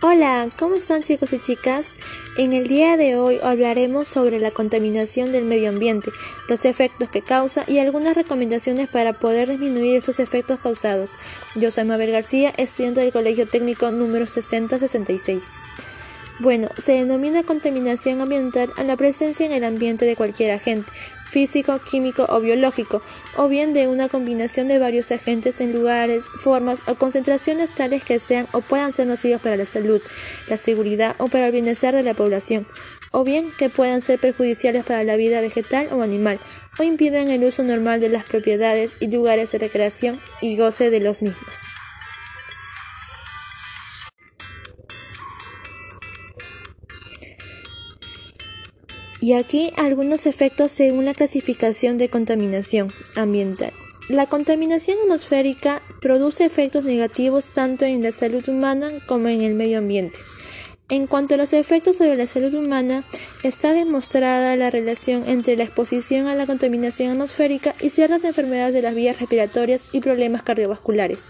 Hola, ¿cómo están chicos y chicas? En el día de hoy hablaremos sobre la contaminación del medio ambiente, los efectos que causa y algunas recomendaciones para poder disminuir estos efectos causados. Yo soy Mabel García, estudiante del Colegio Técnico número 6066. Bueno, se denomina contaminación ambiental a la presencia en el ambiente de cualquier agente, físico, químico o biológico, o bien de una combinación de varios agentes en lugares, formas o concentraciones tales que sean o puedan ser nocivos para la salud, la seguridad o para el bienestar de la población, o bien que puedan ser perjudiciales para la vida vegetal o animal, o impiden el uso normal de las propiedades y lugares de recreación y goce de los mismos. Y aquí algunos efectos según la clasificación de contaminación ambiental. La contaminación atmosférica produce efectos negativos tanto en la salud humana como en el medio ambiente. En cuanto a los efectos sobre la salud humana, está demostrada la relación entre la exposición a la contaminación atmosférica y ciertas enfermedades de las vías respiratorias y problemas cardiovasculares.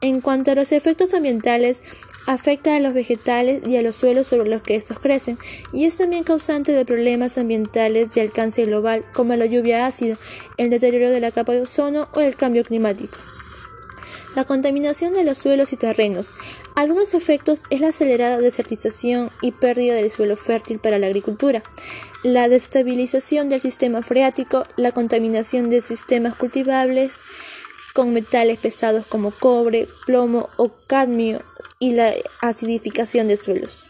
En cuanto a los efectos ambientales, afecta a los vegetales y a los suelos sobre los que estos crecen, y es también causante de problemas ambientales de alcance global, como la lluvia ácida, el deterioro de la capa de ozono o el cambio climático. La contaminación de los suelos y terrenos. Algunos efectos es la acelerada desertización y pérdida del suelo fértil para la agricultura, la destabilización del sistema freático, la contaminación de sistemas cultivables, con metales pesados como cobre, plomo o cadmio y la acidificación de suelos.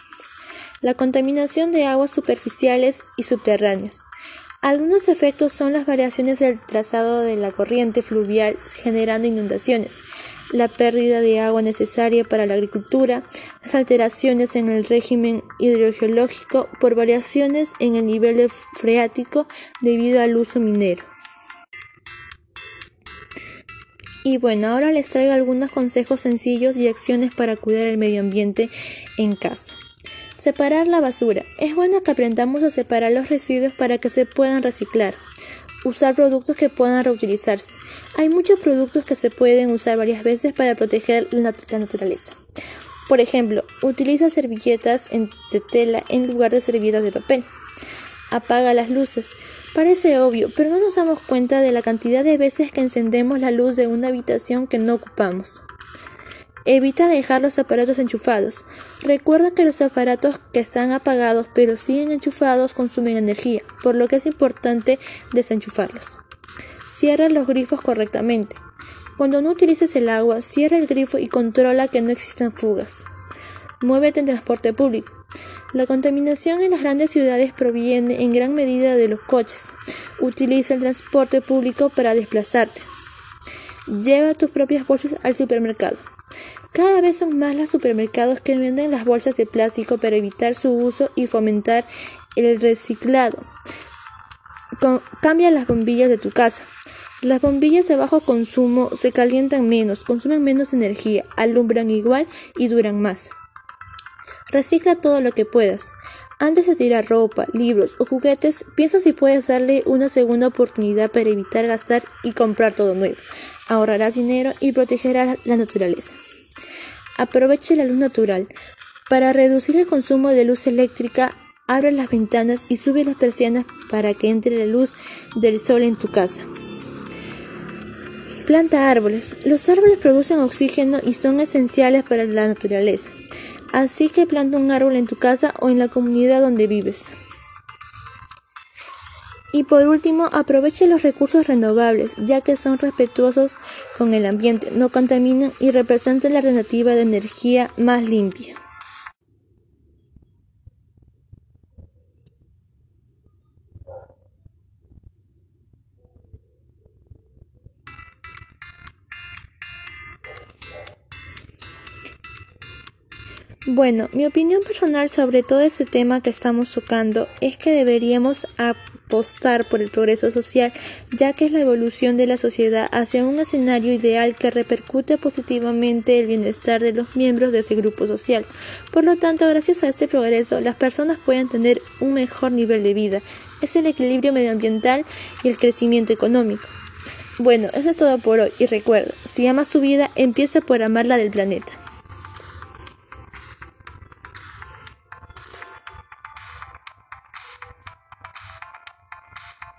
La contaminación de aguas superficiales y subterráneas. Algunos efectos son las variaciones del trazado de la corriente fluvial generando inundaciones, la pérdida de agua necesaria para la agricultura, las alteraciones en el régimen hidrogeológico por variaciones en el nivel freático debido al uso minero. Y bueno, ahora les traigo algunos consejos sencillos y acciones para cuidar el medio ambiente en casa. Separar la basura. Es bueno que aprendamos a separar los residuos para que se puedan reciclar. Usar productos que puedan reutilizarse. Hay muchos productos que se pueden usar varias veces para proteger la naturaleza. Por ejemplo, utiliza servilletas de tela en lugar de servilletas de papel. Apaga las luces. Parece obvio, pero no nos damos cuenta de la cantidad de veces que encendemos la luz de una habitación que no ocupamos. Evita dejar los aparatos enchufados. Recuerda que los aparatos que están apagados pero siguen enchufados consumen energía, por lo que es importante desenchufarlos. Cierra los grifos correctamente. Cuando no utilices el agua, cierra el grifo y controla que no existan fugas. Muévete en transporte público. La contaminación en las grandes ciudades proviene en gran medida de los coches. Utiliza el transporte público para desplazarte. Lleva tus propias bolsas al supermercado. Cada vez son más los supermercados que venden las bolsas de plástico para evitar su uso y fomentar el reciclado. cambia las bombillas de tu casa. Las bombillas de bajo consumo se calientan menos, consumen menos energía, alumbran igual y duran más. Recicla todo lo que puedas. Antes de tirar ropa, libros o juguetes, piensa si puedes darle una segunda oportunidad para evitar gastar y comprar todo nuevo. Ahorrarás dinero y protegerás la naturaleza. Aproveche la luz natural. Para reducir el consumo de luz eléctrica, abre las ventanas y sube las persianas para que entre la luz del sol en tu casa. Planta árboles. Los árboles producen oxígeno y son esenciales para la naturaleza. Así que planta un árbol en tu casa o en la comunidad donde vives. Y por último, aproveche los recursos renovables, ya que son respetuosos con el ambiente, no contaminan y representan la alternativa de energía más limpia. Bueno, mi opinión personal sobre todo este tema que estamos tocando es que deberíamos apostar por el progreso social, ya que es la evolución de la sociedad hacia un escenario ideal que repercute positivamente el bienestar de los miembros de ese grupo social. Por lo tanto, gracias a este progreso, las personas pueden tener un mejor nivel de vida. Es el equilibrio medioambiental y el crecimiento económico. Bueno, eso es todo por hoy y recuerda, si amas tu vida, empieza por amar la del planeta.